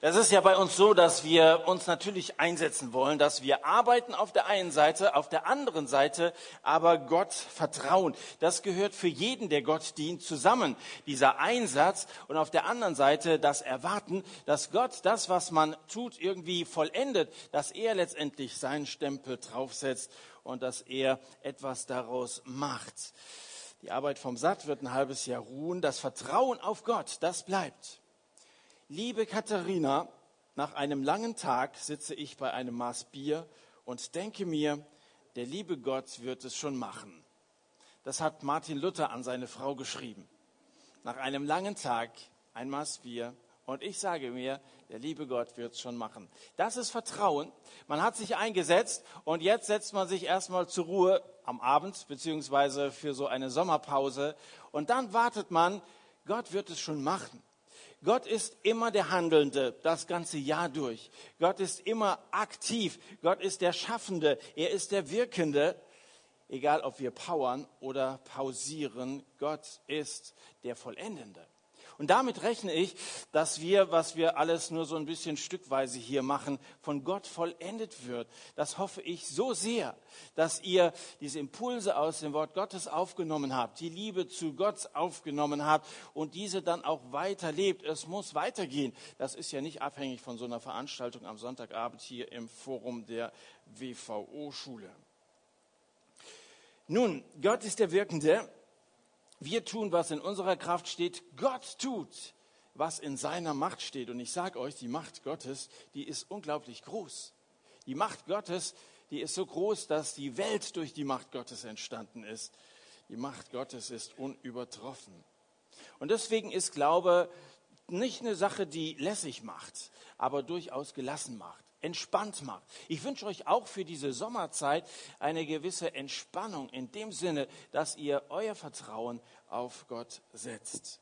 Das ist ja bei uns so, dass wir uns natürlich einsetzen wollen, dass wir arbeiten auf der einen Seite, auf der anderen Seite aber Gott vertrauen. Das gehört für jeden, der Gott dient, zusammen. Dieser Einsatz und auf der anderen Seite das Erwarten, dass Gott das, was man tut, irgendwie vollendet, dass er letztendlich seinen Stempel draufsetzt und dass er etwas daraus macht. Die Arbeit vom Satt wird ein halbes Jahr ruhen. Das Vertrauen auf Gott, das bleibt. Liebe Katharina, nach einem langen Tag sitze ich bei einem Maß Bier und denke mir, der liebe Gott wird es schon machen. Das hat Martin Luther an seine Frau geschrieben. Nach einem langen Tag ein Maß Bier und ich sage mir, der liebe Gott wird es schon machen. Das ist Vertrauen. Man hat sich eingesetzt und jetzt setzt man sich erstmal zur Ruhe am Abend beziehungsweise für so eine Sommerpause und dann wartet man, Gott wird es schon machen. Gott ist immer der Handelnde das ganze Jahr durch. Gott ist immer aktiv. Gott ist der Schaffende. Er ist der Wirkende. Egal, ob wir powern oder pausieren, Gott ist der Vollendende. Und damit rechne ich, dass wir, was wir alles nur so ein bisschen stückweise hier machen, von Gott vollendet wird. Das hoffe ich so sehr, dass ihr diese Impulse aus dem Wort Gottes aufgenommen habt, die Liebe zu Gott aufgenommen habt und diese dann auch weiterlebt. Es muss weitergehen. Das ist ja nicht abhängig von so einer Veranstaltung am Sonntagabend hier im Forum der WVO-Schule. Nun, Gott ist der Wirkende wir tun, was in unserer Kraft steht. Gott tut, was in seiner Macht steht. Und ich sage euch, die Macht Gottes, die ist unglaublich groß. Die Macht Gottes, die ist so groß, dass die Welt durch die Macht Gottes entstanden ist. Die Macht Gottes ist unübertroffen. Und deswegen ist Glaube nicht eine Sache, die lässig macht, aber durchaus gelassen macht entspannt macht. Ich wünsche euch auch für diese Sommerzeit eine gewisse Entspannung in dem Sinne, dass ihr euer Vertrauen auf Gott setzt.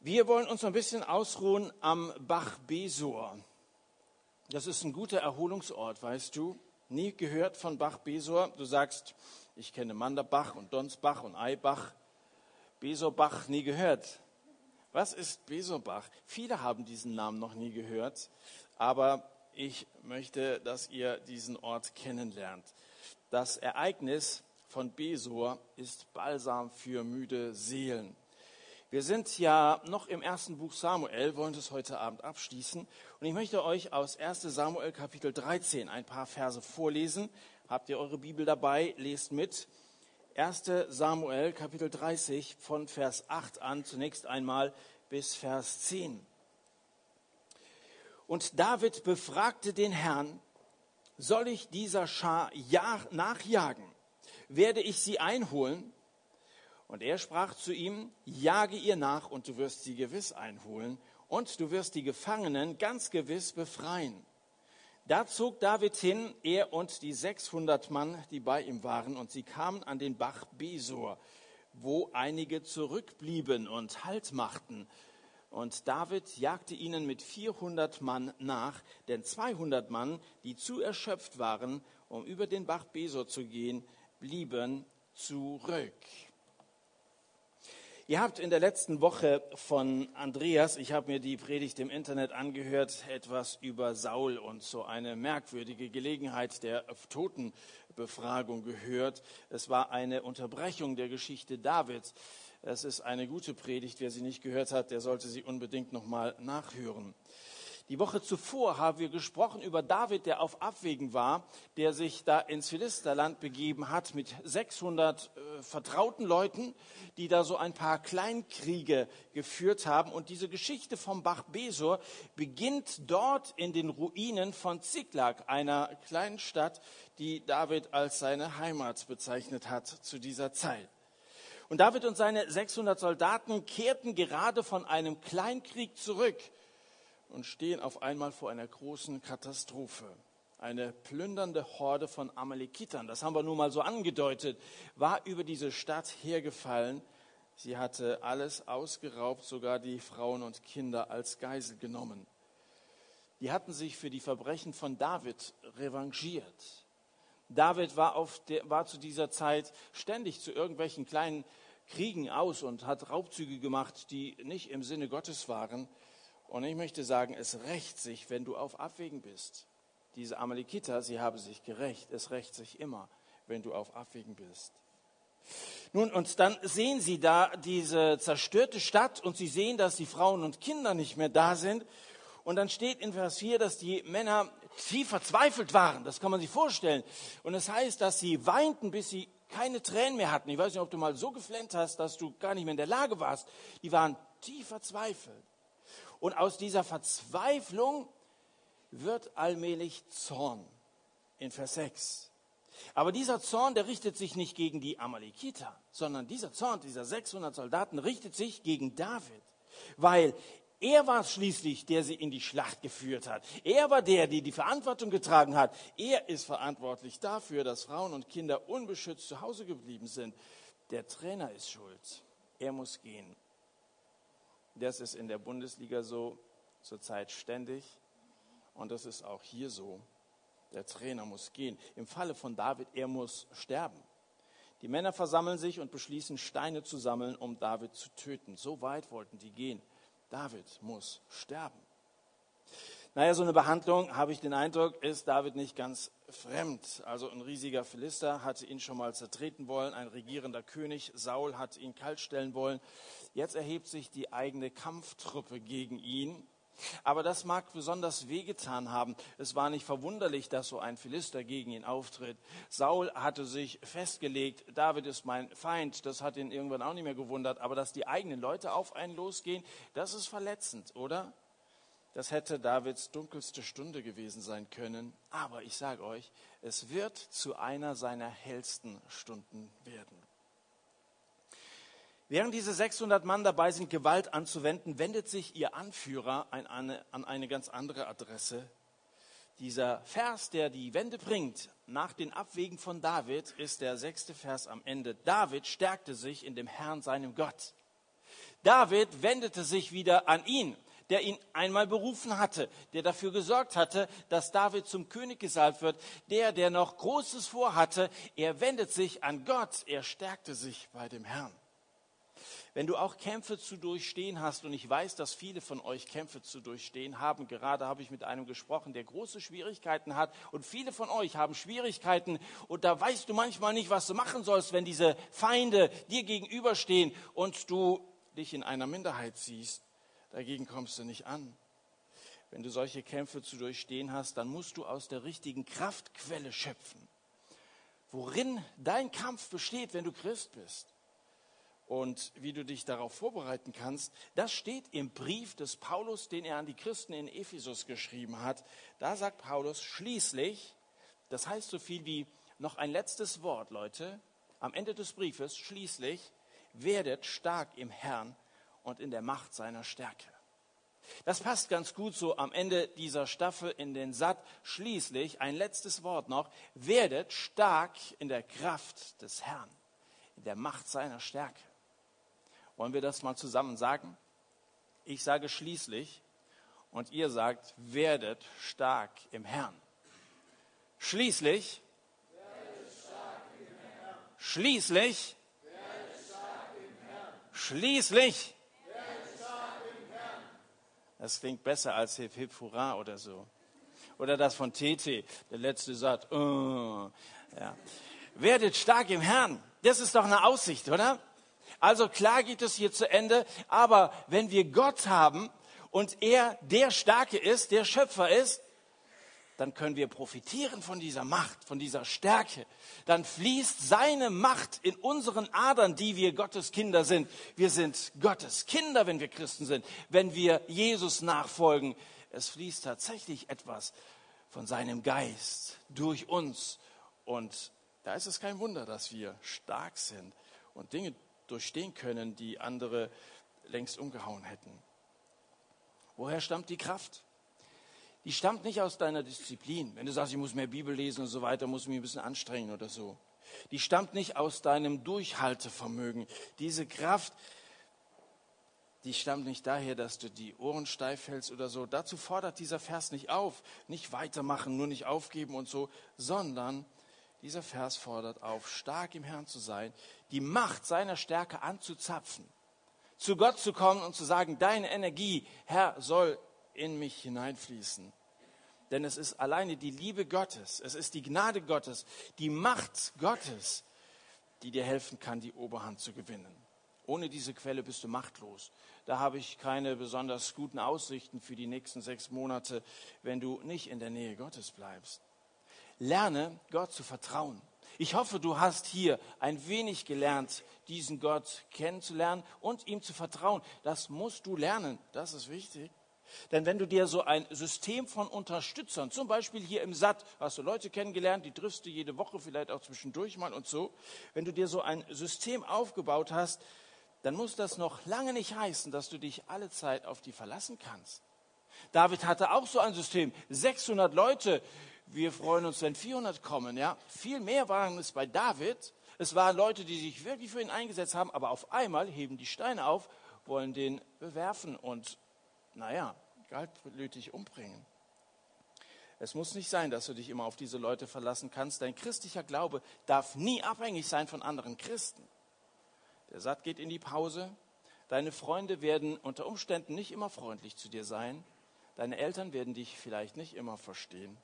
Wir wollen uns ein bisschen ausruhen am Bach Besor. Das ist ein guter Erholungsort, weißt du. Nie gehört von Bach Besor. Du sagst, ich kenne Manderbach und Donsbach und Eibach. Besorbach nie gehört. Was ist Besorbach? Viele haben diesen Namen noch nie gehört aber ich möchte, dass ihr diesen Ort kennenlernt. Das Ereignis von Besor ist Balsam für müde Seelen. Wir sind ja noch im ersten Buch Samuel, wollen es heute Abend abschließen. Und ich möchte euch aus 1 Samuel Kapitel 13 ein paar Verse vorlesen. Habt ihr eure Bibel dabei? Lest mit. 1 Samuel Kapitel 30 von Vers 8 an, zunächst einmal bis Vers 10. Und David befragte den Herrn, soll ich dieser Schar nachjagen? Werde ich sie einholen? Und er sprach zu ihm, jage ihr nach und du wirst sie gewiss einholen und du wirst die Gefangenen ganz gewiss befreien. Da zog David hin, er und die 600 Mann, die bei ihm waren, und sie kamen an den Bach Besor, wo einige zurückblieben und Halt machten, und David jagte ihnen mit 400 Mann nach, denn 200 Mann, die zu erschöpft waren, um über den Bach Besor zu gehen, blieben zurück. Ihr habt in der letzten Woche von Andreas, ich habe mir die Predigt im Internet angehört, etwas über Saul und so eine merkwürdige Gelegenheit der Totenbefragung gehört. Es war eine Unterbrechung der Geschichte Davids. Es ist eine gute Predigt. Wer sie nicht gehört hat, der sollte sie unbedingt nochmal nachhören. Die Woche zuvor haben wir gesprochen über David, der auf Abwägen war, der sich da ins Philisterland begeben hat mit 600 äh, vertrauten Leuten, die da so ein paar Kleinkriege geführt haben. Und diese Geschichte vom Bach Besor beginnt dort in den Ruinen von Ziklag, einer kleinen Stadt, die David als seine Heimat bezeichnet hat zu dieser Zeit. Und David und seine 600 Soldaten kehrten gerade von einem Kleinkrieg zurück und stehen auf einmal vor einer großen Katastrophe. Eine plündernde Horde von Amalekitern, das haben wir nun mal so angedeutet, war über diese Stadt hergefallen. Sie hatte alles ausgeraubt, sogar die Frauen und Kinder als Geisel genommen. Die hatten sich für die Verbrechen von David revanchiert. David war, der, war, zu dieser Zeit ständig zu irgendwelchen kleinen Kriegen aus und hat Raubzüge gemacht, die nicht im Sinne Gottes waren. Und ich möchte sagen, es rächt sich, wenn du auf Abwägen bist. Diese Amalekiter, sie haben sich gerecht. Es rächt sich immer, wenn du auf Abwägen bist. Nun, und dann sehen sie da diese zerstörte Stadt und sie sehen, dass die Frauen und Kinder nicht mehr da sind. Und dann steht in Vers 4, dass die Männer tief verzweifelt waren. Das kann man sich vorstellen. Und es das heißt, dass sie weinten, bis sie keine Tränen mehr hatten. Ich weiß nicht, ob du mal so geflennt hast, dass du gar nicht mehr in der Lage warst. Die waren tief verzweifelt. Und aus dieser Verzweiflung wird allmählich Zorn in Vers 6. Aber dieser Zorn, der richtet sich nicht gegen die Amalekiter, sondern dieser Zorn dieser 600 Soldaten richtet sich gegen David, weil er war es schließlich, der sie in die Schlacht geführt hat. Er war der, der die Verantwortung getragen hat. Er ist verantwortlich dafür, dass Frauen und Kinder unbeschützt zu Hause geblieben sind. Der Trainer ist schuld. Er muss gehen. Das ist in der Bundesliga so zurzeit ständig. Und das ist auch hier so. Der Trainer muss gehen. Im Falle von David, er muss sterben. Die Männer versammeln sich und beschließen, Steine zu sammeln, um David zu töten. So weit wollten die gehen. David muss sterben. Naja, so eine Behandlung, habe ich den Eindruck, ist David nicht ganz fremd. Also ein riesiger Philister hatte ihn schon mal zertreten wollen, ein regierender König, Saul hat ihn kaltstellen wollen. Jetzt erhebt sich die eigene Kampftruppe gegen ihn. Aber das mag besonders wehgetan haben. Es war nicht verwunderlich, dass so ein Philister gegen ihn auftritt. Saul hatte sich festgelegt, David ist mein Feind. Das hat ihn irgendwann auch nicht mehr gewundert. Aber dass die eigenen Leute auf einen losgehen, das ist verletzend, oder? Das hätte Davids dunkelste Stunde gewesen sein können. Aber ich sage euch, es wird zu einer seiner hellsten Stunden werden. Während diese 600 Mann dabei sind, Gewalt anzuwenden, wendet sich ihr Anführer an eine, an eine ganz andere Adresse. Dieser Vers, der die Wende bringt, nach den Abwegen von David, ist der sechste Vers am Ende. David stärkte sich in dem Herrn, seinem Gott. David wendete sich wieder an ihn, der ihn einmal berufen hatte, der dafür gesorgt hatte, dass David zum König gesalbt wird, der, der noch Großes vorhatte. Er wendet sich an Gott, er stärkte sich bei dem Herrn. Wenn du auch Kämpfe zu durchstehen hast, und ich weiß, dass viele von euch Kämpfe zu durchstehen haben, gerade habe ich mit einem gesprochen, der große Schwierigkeiten hat, und viele von euch haben Schwierigkeiten, und da weißt du manchmal nicht, was du machen sollst, wenn diese Feinde dir gegenüberstehen und du dich in einer Minderheit siehst. Dagegen kommst du nicht an. Wenn du solche Kämpfe zu durchstehen hast, dann musst du aus der richtigen Kraftquelle schöpfen. Worin dein Kampf besteht, wenn du Christ bist und wie du dich darauf vorbereiten kannst, das steht im Brief des Paulus, den er an die Christen in Ephesus geschrieben hat. Da sagt Paulus schließlich, das heißt so viel wie noch ein letztes Wort, Leute, am Ende des Briefes, schließlich werdet stark im Herrn und in der Macht seiner Stärke. Das passt ganz gut so am Ende dieser Staffel in den Satt. Schließlich ein letztes Wort noch. Werdet stark in der Kraft des Herrn, in der Macht seiner Stärke. Wollen wir das mal zusammen sagen? Ich sage schließlich und ihr sagt, werdet stark im Herrn. Schließlich, schließlich, schließlich. Das klingt besser als Hip Hip Hurra oder so. Oder das von TT, der letzte Satz. Oh, ja. Werdet stark im Herrn. Das ist doch eine Aussicht, oder? Also klar geht es hier zu Ende, aber wenn wir Gott haben und er der Starke ist, der Schöpfer ist, dann können wir profitieren von dieser Macht, von dieser Stärke. Dann fließt seine Macht in unseren Adern, die wir Gottes Kinder sind. Wir sind Gottes Kinder, wenn wir Christen sind, wenn wir Jesus nachfolgen. Es fließt tatsächlich etwas von seinem Geist durch uns. Und da ist es kein Wunder, dass wir stark sind und Dinge durchstehen können, die andere längst umgehauen hätten. Woher stammt die Kraft? Die stammt nicht aus deiner Disziplin. Wenn du sagst, ich muss mehr Bibel lesen und so weiter, muss ich mich ein bisschen anstrengen oder so. Die stammt nicht aus deinem Durchhaltevermögen. Diese Kraft, die stammt nicht daher, dass du die Ohren steif hältst oder so. Dazu fordert dieser Vers nicht auf. Nicht weitermachen, nur nicht aufgeben und so, sondern dieser Vers fordert auf, stark im Herrn zu sein, die Macht seiner Stärke anzuzapfen, zu Gott zu kommen und zu sagen, deine Energie, Herr, soll in mich hineinfließen. Denn es ist alleine die Liebe Gottes, es ist die Gnade Gottes, die Macht Gottes, die dir helfen kann, die Oberhand zu gewinnen. Ohne diese Quelle bist du machtlos. Da habe ich keine besonders guten Aussichten für die nächsten sechs Monate, wenn du nicht in der Nähe Gottes bleibst. Lerne Gott zu vertrauen. Ich hoffe, du hast hier ein wenig gelernt, diesen Gott kennenzulernen und ihm zu vertrauen. Das musst du lernen. Das ist wichtig. Denn wenn du dir so ein System von Unterstützern, zum Beispiel hier im SAT, hast du Leute kennengelernt, die triffst du jede Woche, vielleicht auch zwischendurch mal und so, wenn du dir so ein System aufgebaut hast, dann muss das noch lange nicht heißen, dass du dich alle Zeit auf die verlassen kannst. David hatte auch so ein System, 600 Leute. Wir freuen uns, wenn 400 kommen. Ja, viel mehr waren es bei David. Es waren Leute, die sich wirklich für ihn eingesetzt haben, aber auf einmal heben die Steine auf, wollen den bewerfen und naja, kaltblütig umbringen. Es muss nicht sein, dass du dich immer auf diese Leute verlassen kannst. Dein christlicher Glaube darf nie abhängig sein von anderen Christen. Der Satt geht in die Pause. Deine Freunde werden unter Umständen nicht immer freundlich zu dir sein. Deine Eltern werden dich vielleicht nicht immer verstehen.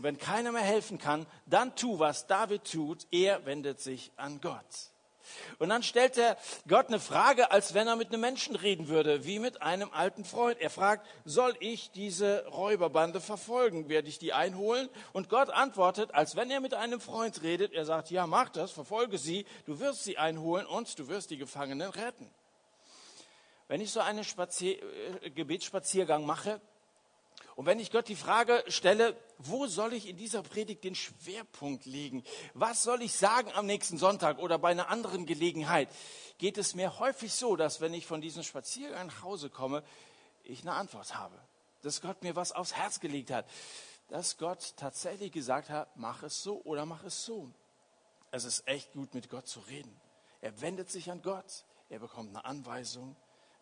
Und wenn keiner mehr helfen kann, dann tu, was David tut. Er wendet sich an Gott. Und dann stellt er Gott eine Frage, als wenn er mit einem Menschen reden würde, wie mit einem alten Freund. Er fragt, soll ich diese Räuberbande verfolgen? Werde ich die einholen? Und Gott antwortet, als wenn er mit einem Freund redet. Er sagt, ja, mach das, verfolge sie, du wirst sie einholen und du wirst die Gefangenen retten. Wenn ich so einen Spazier Gebetsspaziergang mache, und wenn ich Gott die Frage stelle, wo soll ich in dieser Predigt den Schwerpunkt legen? Was soll ich sagen am nächsten Sonntag oder bei einer anderen Gelegenheit? Geht es mir häufig so, dass wenn ich von diesem Spaziergang nach Hause komme, ich eine Antwort habe. Dass Gott mir was aufs Herz gelegt hat. Dass Gott tatsächlich gesagt hat, mach es so oder mach es so. Es ist echt gut, mit Gott zu reden. Er wendet sich an Gott. Er bekommt eine Anweisung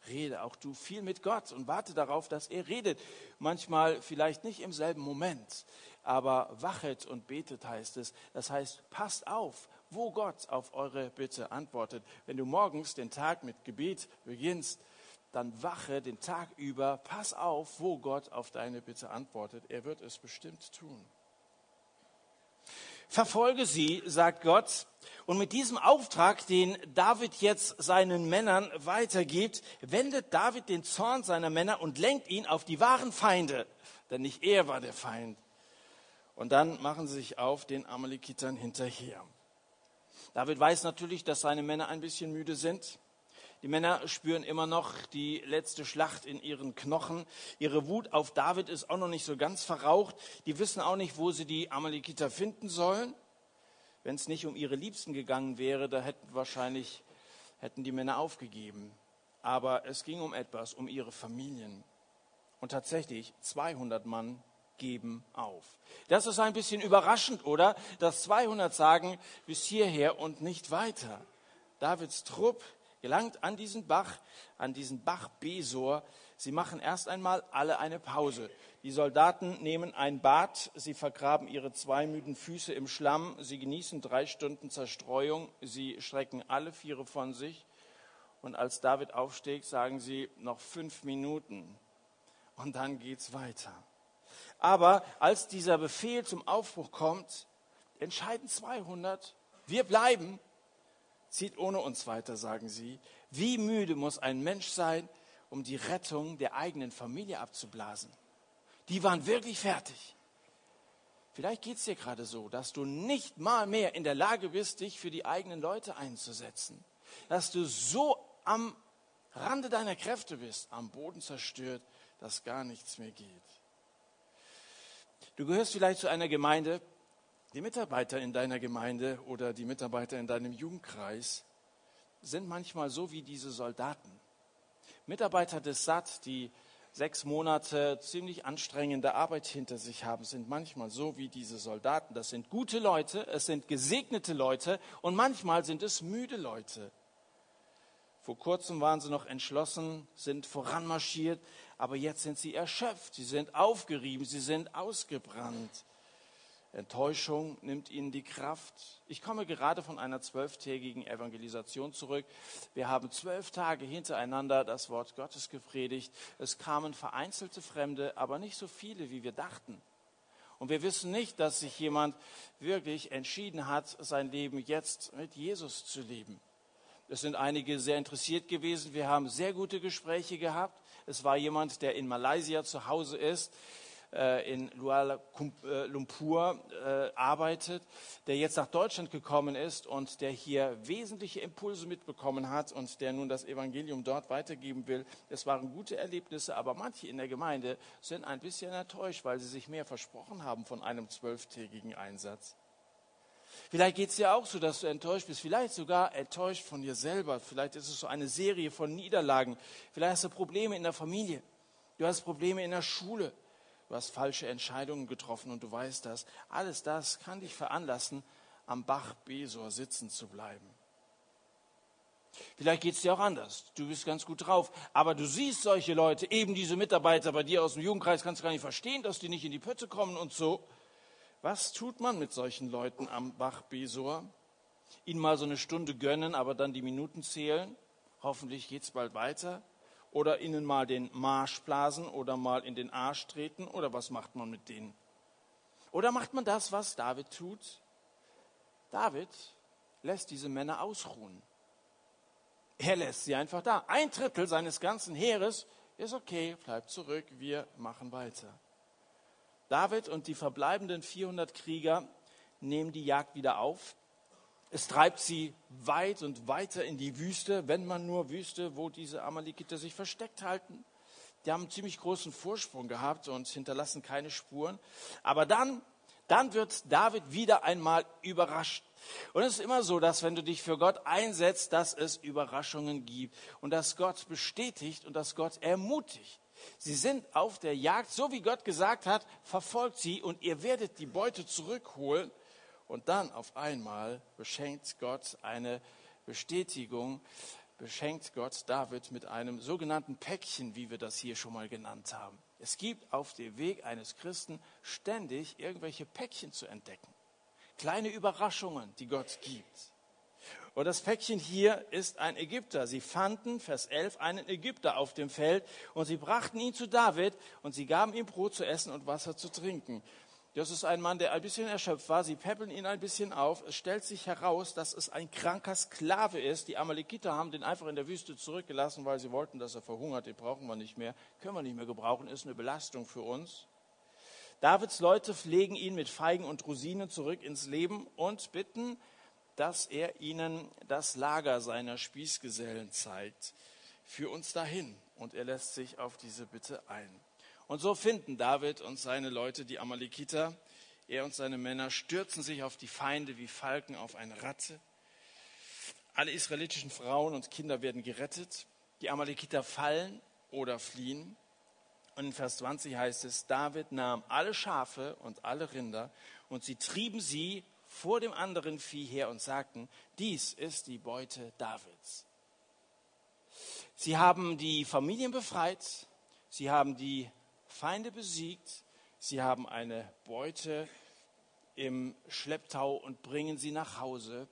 rede auch du viel mit Gott und warte darauf, dass er redet. Manchmal vielleicht nicht im selben Moment, aber wachet und betet heißt es. Das heißt, passt auf, wo Gott auf eure Bitte antwortet. Wenn du morgens den Tag mit Gebet beginnst, dann wache den Tag über, pass auf, wo Gott auf deine Bitte antwortet. Er wird es bestimmt tun. Verfolge sie, sagt Gott. Und mit diesem Auftrag, den David jetzt seinen Männern weitergibt, wendet David den Zorn seiner Männer und lenkt ihn auf die wahren Feinde. Denn nicht er war der Feind. Und dann machen sie sich auf den Amalekitern hinterher. David weiß natürlich, dass seine Männer ein bisschen müde sind. Die Männer spüren immer noch die letzte Schlacht in ihren Knochen. Ihre Wut auf David ist auch noch nicht so ganz verraucht. Die wissen auch nicht, wo sie die Amalekiter finden sollen. Wenn es nicht um ihre Liebsten gegangen wäre, da hätten wahrscheinlich hätten die Männer aufgegeben. Aber es ging um etwas, um ihre Familien. Und tatsächlich 200 Mann geben auf. Das ist ein bisschen überraschend, oder? Dass 200 sagen, bis hierher und nicht weiter. Davids Trupp gelangt an diesen Bach, an diesen Bach Besor. Sie machen erst einmal alle eine Pause. Die Soldaten nehmen ein Bad, sie vergraben ihre zwei müden Füße im Schlamm, sie genießen drei Stunden Zerstreuung, sie strecken alle Viere von sich. Und als David aufsteht, sagen sie noch fünf Minuten. Und dann geht's weiter. Aber als dieser Befehl zum Aufbruch kommt, entscheiden 200, wir bleiben Zieht ohne uns weiter, sagen sie. Wie müde muss ein Mensch sein, um die Rettung der eigenen Familie abzublasen? Die waren wirklich fertig. Vielleicht geht es dir gerade so, dass du nicht mal mehr in der Lage bist, dich für die eigenen Leute einzusetzen. Dass du so am Rande deiner Kräfte bist, am Boden zerstört, dass gar nichts mehr geht. Du gehörst vielleicht zu einer Gemeinde, die Mitarbeiter in deiner Gemeinde oder die Mitarbeiter in deinem Jugendkreis sind manchmal so wie diese Soldaten. Mitarbeiter des SAT, die sechs Monate ziemlich anstrengende Arbeit hinter sich haben, sind manchmal so wie diese Soldaten. Das sind gute Leute, es sind gesegnete Leute und manchmal sind es müde Leute. Vor kurzem waren sie noch entschlossen, sind voranmarschiert, aber jetzt sind sie erschöpft, sie sind aufgerieben, sie sind ausgebrannt. Enttäuschung nimmt ihnen die Kraft. Ich komme gerade von einer zwölftägigen Evangelisation zurück. Wir haben zwölf Tage hintereinander das Wort Gottes gepredigt. Es kamen vereinzelte Fremde, aber nicht so viele, wie wir dachten. Und wir wissen nicht, dass sich jemand wirklich entschieden hat, sein Leben jetzt mit Jesus zu leben. Es sind einige sehr interessiert gewesen. Wir haben sehr gute Gespräche gehabt. Es war jemand, der in Malaysia zu Hause ist, in Luala äh, Lumpur äh, arbeitet, der jetzt nach Deutschland gekommen ist und der hier wesentliche Impulse mitbekommen hat und der nun das Evangelium dort weitergeben will. Es waren gute Erlebnisse, aber manche in der Gemeinde sind ein bisschen enttäuscht, weil sie sich mehr versprochen haben von einem zwölftägigen Einsatz. Vielleicht geht es dir auch so, dass du enttäuscht bist, vielleicht sogar enttäuscht von dir selber. Vielleicht ist es so eine Serie von Niederlagen. Vielleicht hast du Probleme in der Familie. Du hast Probleme in der Schule du hast falsche Entscheidungen getroffen und du weißt das. Alles das kann dich veranlassen, am Bach Besor sitzen zu bleiben. Vielleicht geht es dir auch anders. Du bist ganz gut drauf. Aber du siehst solche Leute, eben diese Mitarbeiter bei dir aus dem Jugendkreis, kannst du gar nicht verstehen, dass die nicht in die Pötte kommen und so. Was tut man mit solchen Leuten am Bach Besor? Ihnen mal so eine Stunde gönnen, aber dann die Minuten zählen? Hoffentlich geht es bald weiter oder ihnen mal den Marsch blasen oder mal in den Arsch treten oder was macht man mit denen? Oder macht man das, was David tut? David lässt diese Männer ausruhen. Er lässt sie einfach da. Ein Drittel seines ganzen Heeres ist okay, bleibt zurück, wir machen weiter. David und die verbleibenden 400 Krieger nehmen die Jagd wieder auf. Es treibt sie weit und weiter in die Wüste, wenn man nur wüsste, wo diese Amalekiter sich versteckt halten. Die haben einen ziemlich großen Vorsprung gehabt und hinterlassen keine Spuren. Aber dann, dann wird David wieder einmal überrascht. Und es ist immer so, dass wenn du dich für Gott einsetzt, dass es Überraschungen gibt und dass Gott bestätigt und dass Gott ermutigt. Sie sind auf der Jagd, so wie Gott gesagt hat, verfolgt sie und ihr werdet die Beute zurückholen. Und dann auf einmal beschenkt Gott eine Bestätigung, beschenkt Gott David mit einem sogenannten Päckchen, wie wir das hier schon mal genannt haben. Es gibt auf dem Weg eines Christen ständig irgendwelche Päckchen zu entdecken. Kleine Überraschungen, die Gott gibt. Und das Päckchen hier ist ein Ägypter. Sie fanden, Vers 11, einen Ägypter auf dem Feld und sie brachten ihn zu David und sie gaben ihm Brot zu essen und Wasser zu trinken. Das ist ein Mann, der ein bisschen erschöpft war. Sie peppeln ihn ein bisschen auf. Es stellt sich heraus, dass es ein kranker Sklave ist. Die Amalekiter haben den einfach in der Wüste zurückgelassen, weil sie wollten, dass er verhungert. Den brauchen wir nicht mehr. Können wir nicht mehr gebrauchen. Ist eine Belastung für uns. Davids Leute pflegen ihn mit Feigen und Rosinen zurück ins Leben und bitten, dass er ihnen das Lager seiner Spießgesellen zeigt. Für uns dahin. Und er lässt sich auf diese Bitte ein. Und so finden David und seine Leute die Amalekiter. Er und seine Männer stürzen sich auf die Feinde wie Falken auf eine Ratte. Alle israelitischen Frauen und Kinder werden gerettet. Die Amalekiter fallen oder fliehen. Und in Vers 20 heißt es, David nahm alle Schafe und alle Rinder und sie trieben sie vor dem anderen Vieh her und sagten, dies ist die Beute Davids. Sie haben die Familien befreit, sie haben die Feinde besiegt, sie haben eine Beute im Schlepptau und bringen sie nach Hause.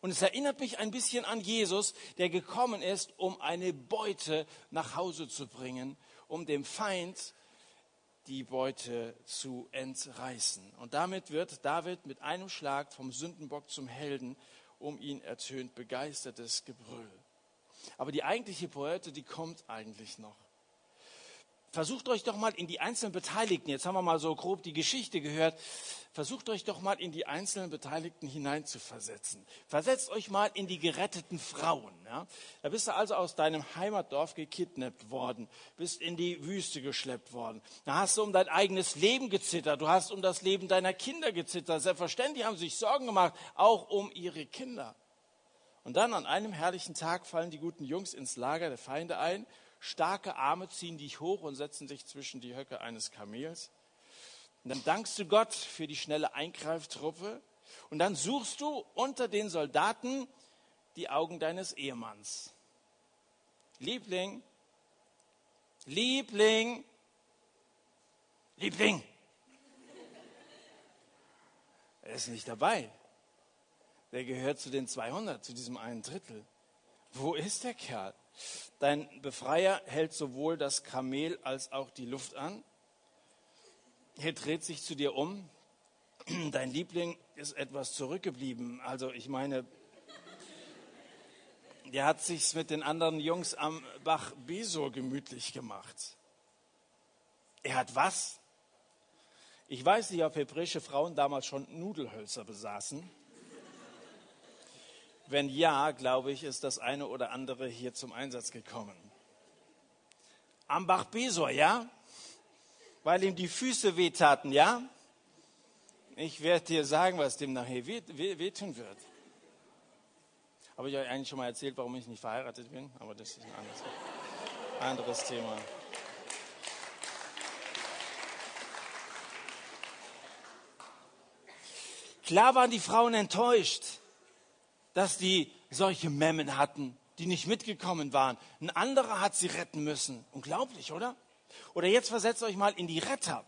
Und es erinnert mich ein bisschen an Jesus, der gekommen ist, um eine Beute nach Hause zu bringen, um dem Feind die Beute zu entreißen. Und damit wird David mit einem Schlag vom Sündenbock zum Helden, um ihn ertönt begeistertes Gebrüll. Aber die eigentliche Beute, die kommt eigentlich noch versucht euch doch mal in die einzelnen Beteiligten, jetzt haben wir mal so grob die Geschichte gehört, versucht euch doch mal in die einzelnen Beteiligten hineinzuversetzen. Versetzt euch mal in die geretteten Frauen. Ja? Da bist du also aus deinem Heimatdorf gekidnappt worden, bist in die Wüste geschleppt worden. Da hast du um dein eigenes Leben gezittert, du hast um das Leben deiner Kinder gezittert. Selbstverständlich haben sie sich Sorgen gemacht, auch um ihre Kinder. Und dann an einem herrlichen Tag fallen die guten Jungs ins Lager der Feinde ein Starke Arme ziehen dich hoch und setzen sich zwischen die Höcke eines Kamels. Und dann dankst du Gott für die schnelle Eingreiftruppe. Und dann suchst du unter den Soldaten die Augen deines Ehemanns. Liebling, Liebling, Liebling. Er ist nicht dabei. Der gehört zu den 200, zu diesem einen Drittel. Wo ist der Kerl? Dein Befreier hält sowohl das Kamel als auch die Luft an. Er dreht sich zu dir um. Dein Liebling ist etwas zurückgeblieben. Also ich meine, der hat sich's mit den anderen Jungs am Bach Besor gemütlich gemacht. Er hat was? Ich weiß nicht, ob hebräische Frauen damals schon Nudelhölzer besaßen. Wenn ja, glaube ich, ist das eine oder andere hier zum Einsatz gekommen. Am Bach Besor, ja? Weil ihm die Füße wehtaten, ja? Ich werde dir sagen, was dem nachher wehtun wird. Habe ich euch eigentlich schon mal erzählt, warum ich nicht verheiratet bin? Aber das ist ein anderes, anderes Thema. Klar waren die Frauen enttäuscht, dass die solche Memmen hatten, die nicht mitgekommen waren. Ein anderer hat sie retten müssen. Unglaublich, oder? Oder jetzt versetzt euch mal in die Retter.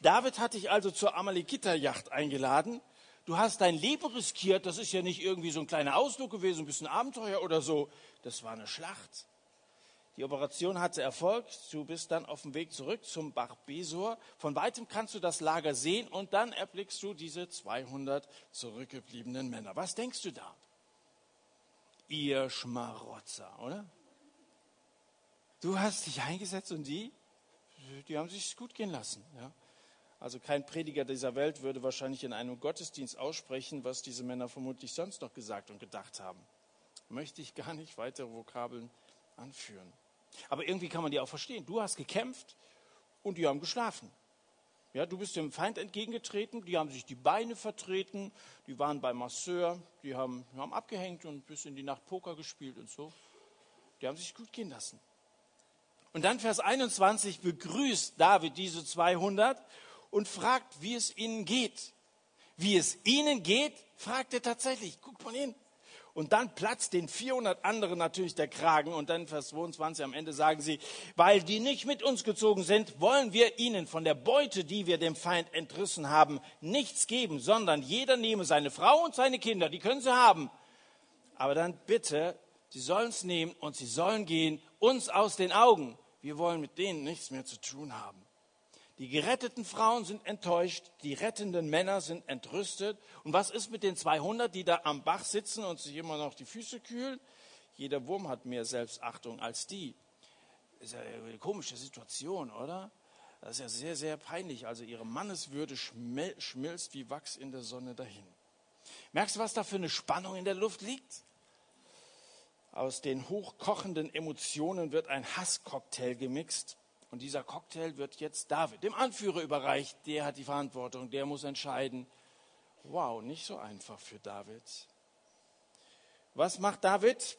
David hat dich also zur Amalekiter-Yacht eingeladen du hast dein Leben riskiert, das ist ja nicht irgendwie so ein kleiner Ausflug gewesen, ein bisschen Abenteuer oder so. Das war eine Schlacht. Die Operation hatte Erfolg. Du bist dann auf dem Weg zurück zum Bach Besor. Von weitem kannst du das Lager sehen und dann erblickst du diese 200 zurückgebliebenen Männer. Was denkst du da? Ihr Schmarotzer, oder? Du hast dich eingesetzt und die, die haben sich gut gehen lassen. Ja? Also kein Prediger dieser Welt würde wahrscheinlich in einem Gottesdienst aussprechen, was diese Männer vermutlich sonst noch gesagt und gedacht haben. Möchte ich gar nicht weitere Vokabeln anführen. Aber irgendwie kann man die auch verstehen. Du hast gekämpft und die haben geschlafen. Ja, du bist dem Feind entgegengetreten, die haben sich die Beine vertreten, die waren beim Masseur, die haben, haben abgehängt und bis in die Nacht Poker gespielt und so. Die haben sich gut gehen lassen. Und dann Vers 21 begrüßt David diese 200 und fragt, wie es ihnen geht. Wie es ihnen geht, fragt er tatsächlich. Guckt mal hin. Und dann platzt den 400 anderen natürlich der Kragen. Und dann Vers 22 am Ende sagen sie, weil die nicht mit uns gezogen sind, wollen wir ihnen von der Beute, die wir dem Feind entrissen haben, nichts geben, sondern jeder nehme seine Frau und seine Kinder, die können sie haben. Aber dann bitte, sie sollen es nehmen und sie sollen gehen, uns aus den Augen. Wir wollen mit denen nichts mehr zu tun haben. Die geretteten Frauen sind enttäuscht, die rettenden Männer sind entrüstet. Und was ist mit den 200, die da am Bach sitzen und sich immer noch die Füße kühlen? Jeder Wurm hat mehr Selbstachtung als die. Ist ja eine komische Situation, oder? Das ist ja sehr, sehr peinlich. Also ihre Manneswürde schmilzt wie Wachs in der Sonne dahin. Merkst du, was da für eine Spannung in der Luft liegt? Aus den hochkochenden Emotionen wird ein Hasscocktail gemixt. Und dieser Cocktail wird jetzt David, dem Anführer, überreicht. Der hat die Verantwortung, der muss entscheiden. Wow, nicht so einfach für David. Was macht David?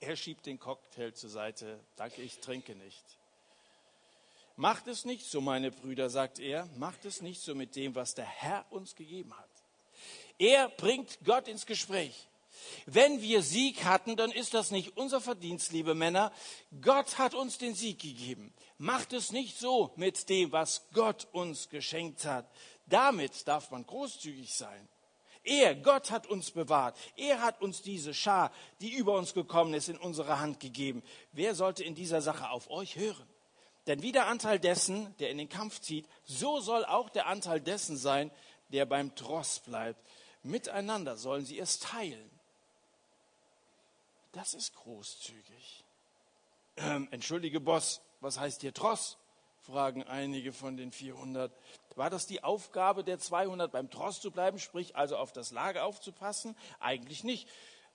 Er schiebt den Cocktail zur Seite. Danke, ich trinke nicht. Macht es nicht so, meine Brüder, sagt er. Macht es nicht so mit dem, was der Herr uns gegeben hat. Er bringt Gott ins Gespräch. Wenn wir Sieg hatten, dann ist das nicht unser Verdienst, liebe Männer. Gott hat uns den Sieg gegeben. Macht es nicht so mit dem, was Gott uns geschenkt hat. Damit darf man großzügig sein. Er, Gott hat uns bewahrt. Er hat uns diese Schar, die über uns gekommen ist, in unsere Hand gegeben. Wer sollte in dieser Sache auf euch hören? Denn wie der Anteil dessen, der in den Kampf zieht, so soll auch der Anteil dessen sein, der beim Tross bleibt. Miteinander sollen sie es teilen. Das ist großzügig. Ähm, entschuldige, Boss, was heißt hier Tross? fragen einige von den 400. War das die Aufgabe der 200, beim Tross zu bleiben, sprich also auf das Lager aufzupassen? Eigentlich nicht.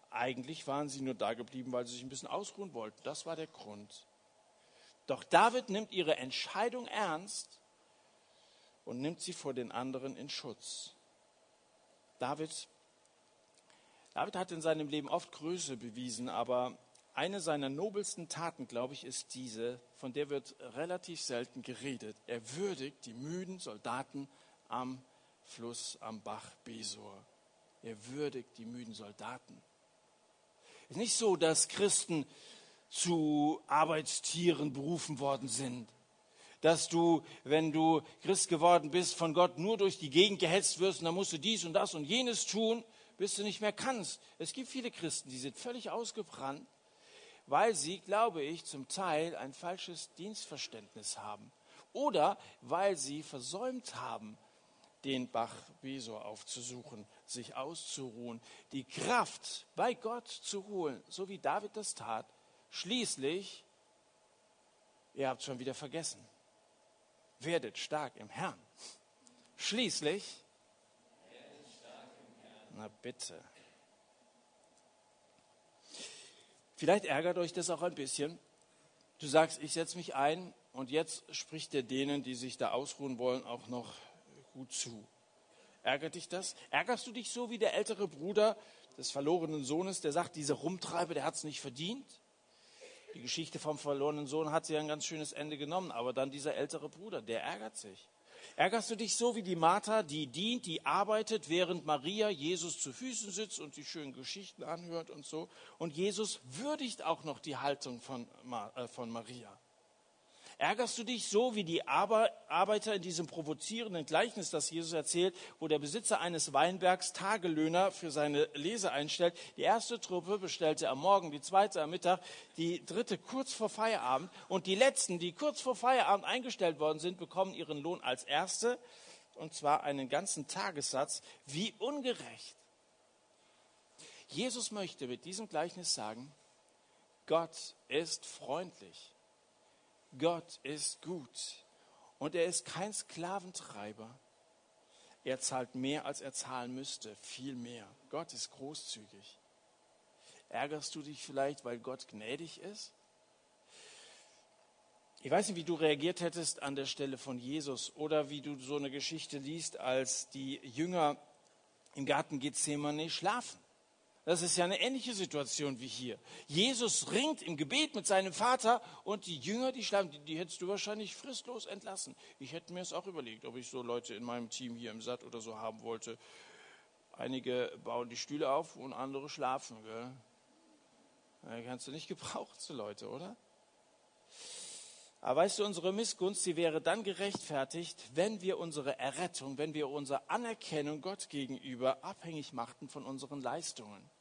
Eigentlich waren sie nur da geblieben, weil sie sich ein bisschen ausruhen wollten. Das war der Grund. Doch David nimmt ihre Entscheidung ernst und nimmt sie vor den anderen in Schutz. David David hat in seinem Leben oft Größe bewiesen, aber eine seiner nobelsten Taten, glaube ich, ist diese, von der wird relativ selten geredet. Er würdigt die müden Soldaten am Fluss, am Bach Besor. Er würdigt die müden Soldaten. Es ist nicht so, dass Christen zu Arbeitstieren berufen worden sind. dass du, wenn du Christ geworden bist, von Gott nur durch die Gegend gehetzt wirst und dann musst du dies und das und jenes tun, bis du nicht mehr kannst. Es gibt viele Christen, die sind völlig ausgebrannt, weil sie, glaube ich, zum Teil ein falsches Dienstverständnis haben oder weil sie versäumt haben, den Bach Besor aufzusuchen, sich auszuruhen, die Kraft bei Gott zu holen, so wie David das tat. Schließlich, ihr habt schon wieder vergessen, werdet stark im Herrn. Schließlich, na bitte. Vielleicht ärgert euch das auch ein bisschen. Du sagst, ich setze mich ein und jetzt spricht er denen, die sich da ausruhen wollen, auch noch gut zu. Ärgert dich das? Ärgerst du dich so wie der ältere Bruder des verlorenen Sohnes, der sagt, dieser Rumtreiber, der hat es nicht verdient? Die Geschichte vom verlorenen Sohn hat sie ein ganz schönes Ende genommen, aber dann dieser ältere Bruder, der ärgert sich. Ärgerst du dich so wie die Martha, die dient, die arbeitet, während Maria Jesus zu Füßen sitzt und die schönen Geschichten anhört und so? Und Jesus würdigt auch noch die Haltung von, äh, von Maria. Ärgerst du dich so wie die Arbeiter in diesem provozierenden Gleichnis, das Jesus erzählt, wo der Besitzer eines Weinbergs Tagelöhner für seine Lese einstellt? Die erste Truppe bestellte am Morgen, die zweite am Mittag, die dritte kurz vor Feierabend und die letzten, die kurz vor Feierabend eingestellt worden sind, bekommen ihren Lohn als erste und zwar einen ganzen Tagessatz. Wie ungerecht. Jesus möchte mit diesem Gleichnis sagen, Gott ist freundlich. Gott ist gut und er ist kein Sklaventreiber. Er zahlt mehr, als er zahlen müsste, viel mehr. Gott ist großzügig. Ärgerst du dich vielleicht, weil Gott gnädig ist? Ich weiß nicht, wie du reagiert hättest an der Stelle von Jesus oder wie du so eine Geschichte liest, als die Jünger im Garten Gethsemane schlafen. Das ist ja eine ähnliche Situation wie hier. Jesus ringt im Gebet mit seinem Vater und die Jünger, die schlafen, die, die hättest du wahrscheinlich fristlos entlassen. Ich hätte mir es auch überlegt, ob ich so Leute in meinem Team hier im Satt oder so haben wollte. Einige bauen die Stühle auf und andere schlafen. Gell? Da kannst du nicht gebrauchen zu Leute, oder? Aber weißt du, unsere Missgunst, sie wäre dann gerechtfertigt, wenn wir unsere Errettung, wenn wir unsere Anerkennung Gott gegenüber abhängig machten von unseren Leistungen.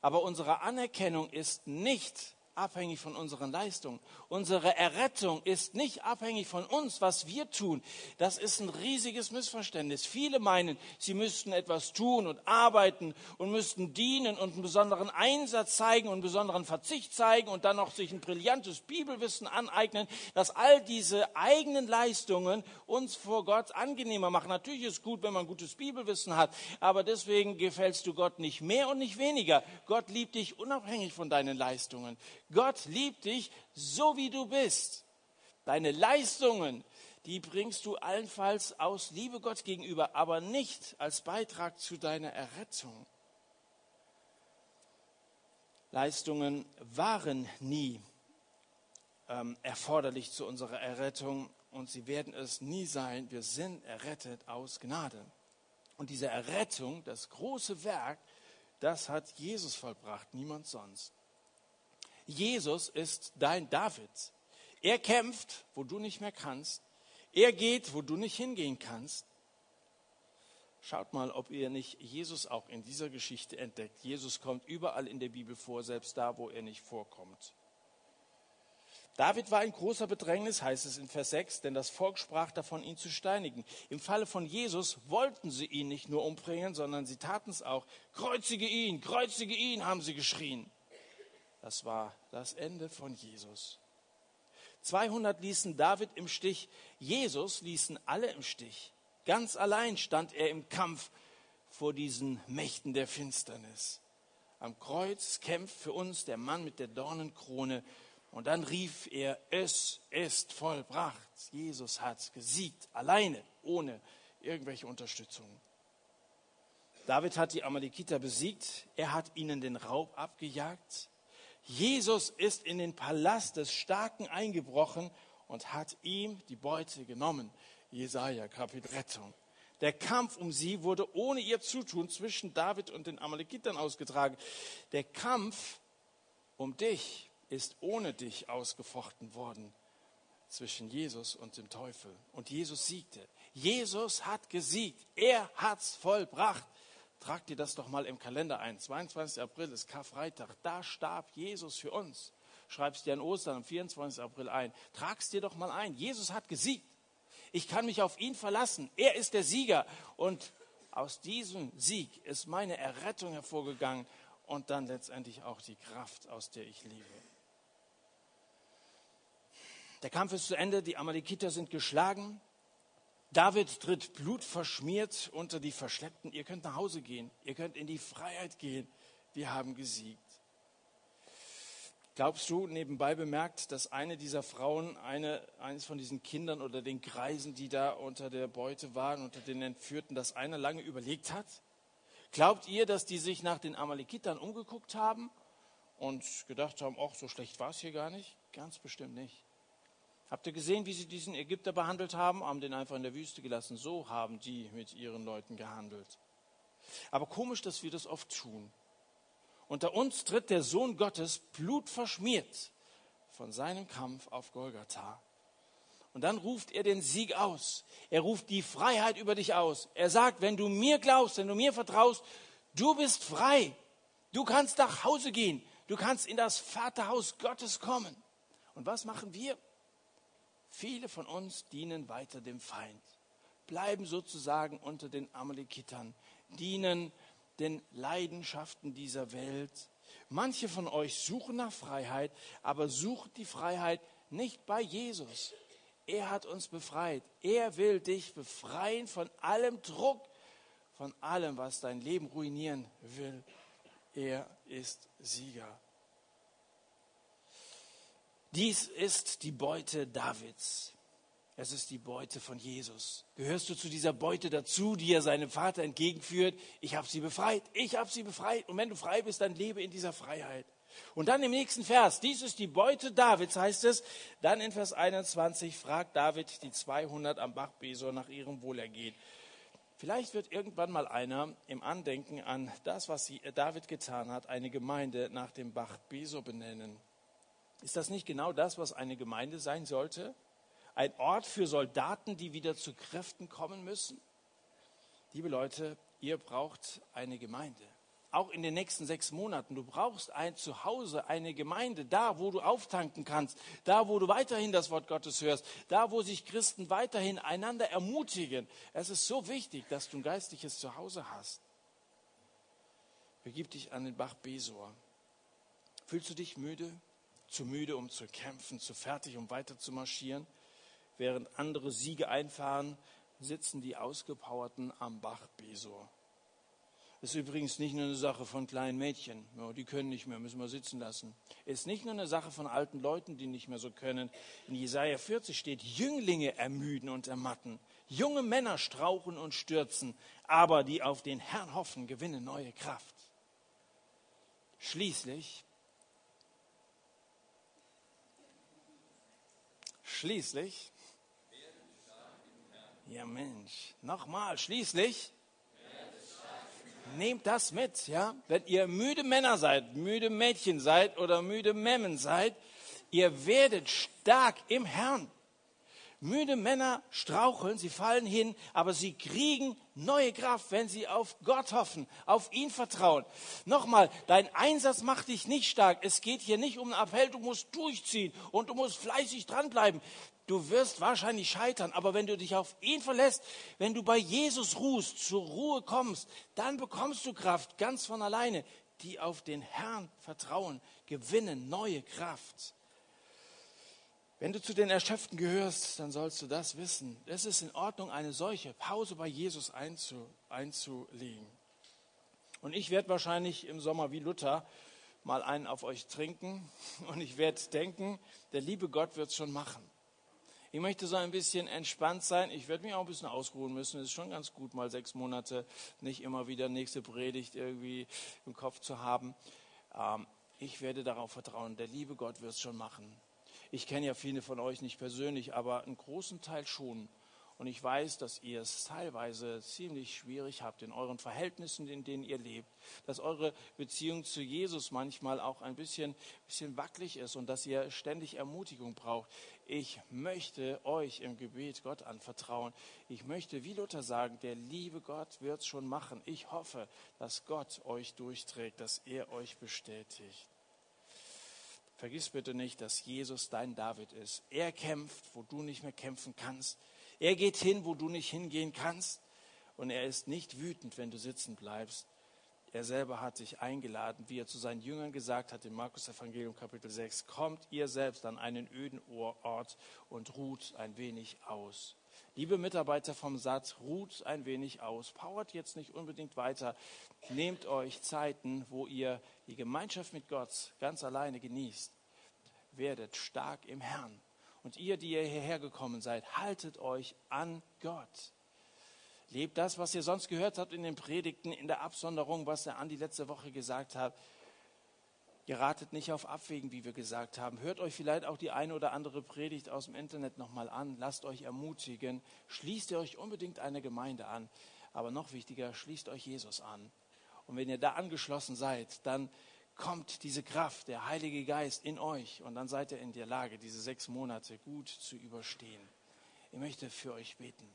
Aber unsere Anerkennung ist nicht abhängig von unseren Leistungen. Unsere Errettung ist nicht abhängig von uns, was wir tun. Das ist ein riesiges Missverständnis. Viele meinen, sie müssten etwas tun und arbeiten und müssten dienen und einen besonderen Einsatz zeigen und einen besonderen Verzicht zeigen und dann noch sich ein brillantes Bibelwissen aneignen, dass all diese eigenen Leistungen uns vor Gott angenehmer machen. Natürlich ist es gut, wenn man gutes Bibelwissen hat, aber deswegen gefällst du Gott nicht mehr und nicht weniger. Gott liebt dich unabhängig von deinen Leistungen. Gott liebt dich so, wie du bist. Deine Leistungen, die bringst du allenfalls aus Liebe Gott gegenüber, aber nicht als Beitrag zu deiner Errettung. Leistungen waren nie ähm, erforderlich zu unserer Errettung und sie werden es nie sein. Wir sind errettet aus Gnade. Und diese Errettung, das große Werk, das hat Jesus vollbracht, niemand sonst. Jesus ist dein David. Er kämpft, wo du nicht mehr kannst. Er geht, wo du nicht hingehen kannst. Schaut mal, ob ihr nicht Jesus auch in dieser Geschichte entdeckt. Jesus kommt überall in der Bibel vor, selbst da, wo er nicht vorkommt. David war in großer Bedrängnis, heißt es in Vers 6, denn das Volk sprach davon, ihn zu steinigen. Im Falle von Jesus wollten sie ihn nicht nur umbringen, sondern sie taten es auch. Kreuzige ihn, kreuzige ihn, haben sie geschrien. Das war das Ende von Jesus. 200 ließen David im Stich, Jesus ließen alle im Stich. Ganz allein stand er im Kampf vor diesen Mächten der Finsternis. Am Kreuz kämpft für uns der Mann mit der Dornenkrone und dann rief er, es ist vollbracht. Jesus hat gesiegt, alleine, ohne irgendwelche Unterstützung. David hat die Amalekiter besiegt, er hat ihnen den Raub abgejagt, Jesus ist in den Palast des Starken eingebrochen und hat ihm die Beute genommen. Jesaja, Kapitel Rettung. Der Kampf um sie wurde ohne ihr Zutun zwischen David und den Amalekitern ausgetragen. Der Kampf um dich ist ohne dich ausgefochten worden. zwischen Jesus und dem Teufel. Und Jesus siegte. Jesus hat gesiegt. Er hat's vollbracht. Trag dir das doch mal im Kalender ein. 22. April ist Karfreitag. Da starb Jesus für uns. Schreibst dir an Ostern am 24. April ein. Trag's dir doch mal ein. Jesus hat gesiegt. Ich kann mich auf ihn verlassen. Er ist der Sieger. Und aus diesem Sieg ist meine Errettung hervorgegangen und dann letztendlich auch die Kraft, aus der ich lebe. Der Kampf ist zu Ende, die Amalekiter sind geschlagen. David tritt blutverschmiert unter die Verschleppten. Ihr könnt nach Hause gehen, ihr könnt in die Freiheit gehen. Wir haben gesiegt. Glaubst du, nebenbei bemerkt, dass eine dieser Frauen, eine, eines von diesen Kindern oder den Kreisen, die da unter der Beute waren, unter den Entführten, dass einer lange überlegt hat? Glaubt ihr, dass die sich nach den Amalekitern umgeguckt haben und gedacht haben, ach, so schlecht war es hier gar nicht? Ganz bestimmt nicht. Habt ihr gesehen, wie sie diesen Ägypter behandelt haben? Haben den einfach in der Wüste gelassen. So haben die mit ihren Leuten gehandelt. Aber komisch, dass wir das oft tun. Unter uns tritt der Sohn Gottes blutverschmiert von seinem Kampf auf Golgatha. Und dann ruft er den Sieg aus. Er ruft die Freiheit über dich aus. Er sagt, wenn du mir glaubst, wenn du mir vertraust, du bist frei. Du kannst nach Hause gehen. Du kannst in das Vaterhaus Gottes kommen. Und was machen wir? Viele von uns dienen weiter dem Feind, bleiben sozusagen unter den Amalekitern, dienen den Leidenschaften dieser Welt. Manche von euch suchen nach Freiheit, aber sucht die Freiheit nicht bei Jesus. Er hat uns befreit. Er will dich befreien von allem Druck, von allem, was dein Leben ruinieren will. Er ist Sieger. Dies ist die Beute Davids. Es ist die Beute von Jesus. Gehörst du zu dieser Beute dazu, die er seinem Vater entgegenführt? Ich habe sie befreit. Ich habe sie befreit. Und wenn du frei bist, dann lebe in dieser Freiheit. Und dann im nächsten Vers, dies ist die Beute Davids, heißt es. Dann in Vers 21 fragt David die 200 am Bach Besor nach ihrem Wohlergehen. Vielleicht wird irgendwann mal einer im Andenken an das, was David getan hat, eine Gemeinde nach dem Bach Besor benennen. Ist das nicht genau das, was eine Gemeinde sein sollte? ein Ort für Soldaten, die wieder zu Kräften kommen müssen? Liebe Leute, ihr braucht eine Gemeinde. Auch in den nächsten sechs Monaten. Du brauchst ein Zuhause, eine Gemeinde, da, wo du auftanken kannst, da, wo du weiterhin das Wort Gottes hörst, da, wo sich Christen weiterhin einander ermutigen. Es ist so wichtig, dass du ein geistliches Zuhause hast. Begib dich an den Bach Besor. Fühlst du dich müde? Zu müde, um zu kämpfen, zu fertig, um weiter zu marschieren? Während andere Siege einfahren, sitzen die Ausgepowerten am Bach Besor. Ist übrigens nicht nur eine Sache von kleinen Mädchen. Ja, die können nicht mehr, müssen wir sitzen lassen. Es ist nicht nur eine Sache von alten Leuten, die nicht mehr so können. In Jesaja 40 steht, Jünglinge ermüden und ermatten. Junge Männer strauchen und stürzen. Aber die auf den Herrn hoffen, gewinnen neue Kraft. Schließlich, schließlich ja Mensch, nochmal, schließlich nehmt das mit, ja? Wenn ihr müde Männer seid, müde Mädchen seid oder müde Memmen seid, ihr werdet stark im Herrn. Müde Männer straucheln, sie fallen hin, aber sie kriegen neue Kraft, wenn sie auf Gott hoffen, auf ihn vertrauen. Nochmal, dein Einsatz macht dich nicht stark. Es geht hier nicht um einen Appell, du musst durchziehen und du musst fleißig dranbleiben. Du wirst wahrscheinlich scheitern, aber wenn du dich auf ihn verlässt, wenn du bei Jesus ruhst, zur Ruhe kommst, dann bekommst du Kraft ganz von alleine. Die auf den Herrn vertrauen, gewinnen neue Kraft. Wenn du zu den Erschöpften gehörst, dann sollst du das wissen. Es ist in Ordnung, eine solche Pause bei Jesus einzu, einzulegen. Und ich werde wahrscheinlich im Sommer wie Luther mal einen auf euch trinken und ich werde denken, der liebe Gott wird es schon machen. Ich möchte so ein bisschen entspannt sein. Ich werde mich auch ein bisschen ausruhen müssen. Es ist schon ganz gut, mal sechs Monate nicht immer wieder nächste Predigt irgendwie im Kopf zu haben. Ähm, ich werde darauf vertrauen, der liebe Gott wird es schon machen. Ich kenne ja viele von euch nicht persönlich, aber einen großen Teil schon. Und ich weiß, dass ihr es teilweise ziemlich schwierig habt in euren Verhältnissen, in denen ihr lebt, dass eure Beziehung zu Jesus manchmal auch ein bisschen, bisschen wackelig ist und dass ihr ständig Ermutigung braucht. ich möchte euch im Gebet Gott anvertrauen. Ich möchte, wie Luther sagen, der liebe Gott wird es schon machen. Ich hoffe, dass Gott euch durchträgt, dass er euch bestätigt. Vergiss bitte nicht, dass Jesus dein David ist. Er kämpft, wo du nicht mehr kämpfen kannst. Er geht hin, wo du nicht hingehen kannst. Und er ist nicht wütend, wenn du sitzen bleibst. Er selber hat dich eingeladen, wie er zu seinen Jüngern gesagt hat im Markus Evangelium Kapitel 6, kommt ihr selbst an einen öden Ort und ruht ein wenig aus. Liebe Mitarbeiter vom Satz, ruht ein wenig aus, powert jetzt nicht unbedingt weiter, nehmt euch Zeiten, wo ihr die Gemeinschaft mit Gott ganz alleine genießt. Werdet stark im Herrn. Und ihr, die ihr hierher gekommen seid, haltet euch an Gott. Lebt das, was ihr sonst gehört habt in den Predigten, in der Absonderung, was der Andi letzte Woche gesagt hat. Geratet nicht auf Abwägen, wie wir gesagt haben. Hört euch vielleicht auch die eine oder andere Predigt aus dem Internet nochmal an. Lasst euch ermutigen. Schließt ihr euch unbedingt eine Gemeinde an. Aber noch wichtiger, schließt euch Jesus an. Und wenn ihr da angeschlossen seid, dann kommt diese Kraft, der Heilige Geist in euch. Und dann seid ihr in der Lage, diese sechs Monate gut zu überstehen. Ich möchte für euch beten.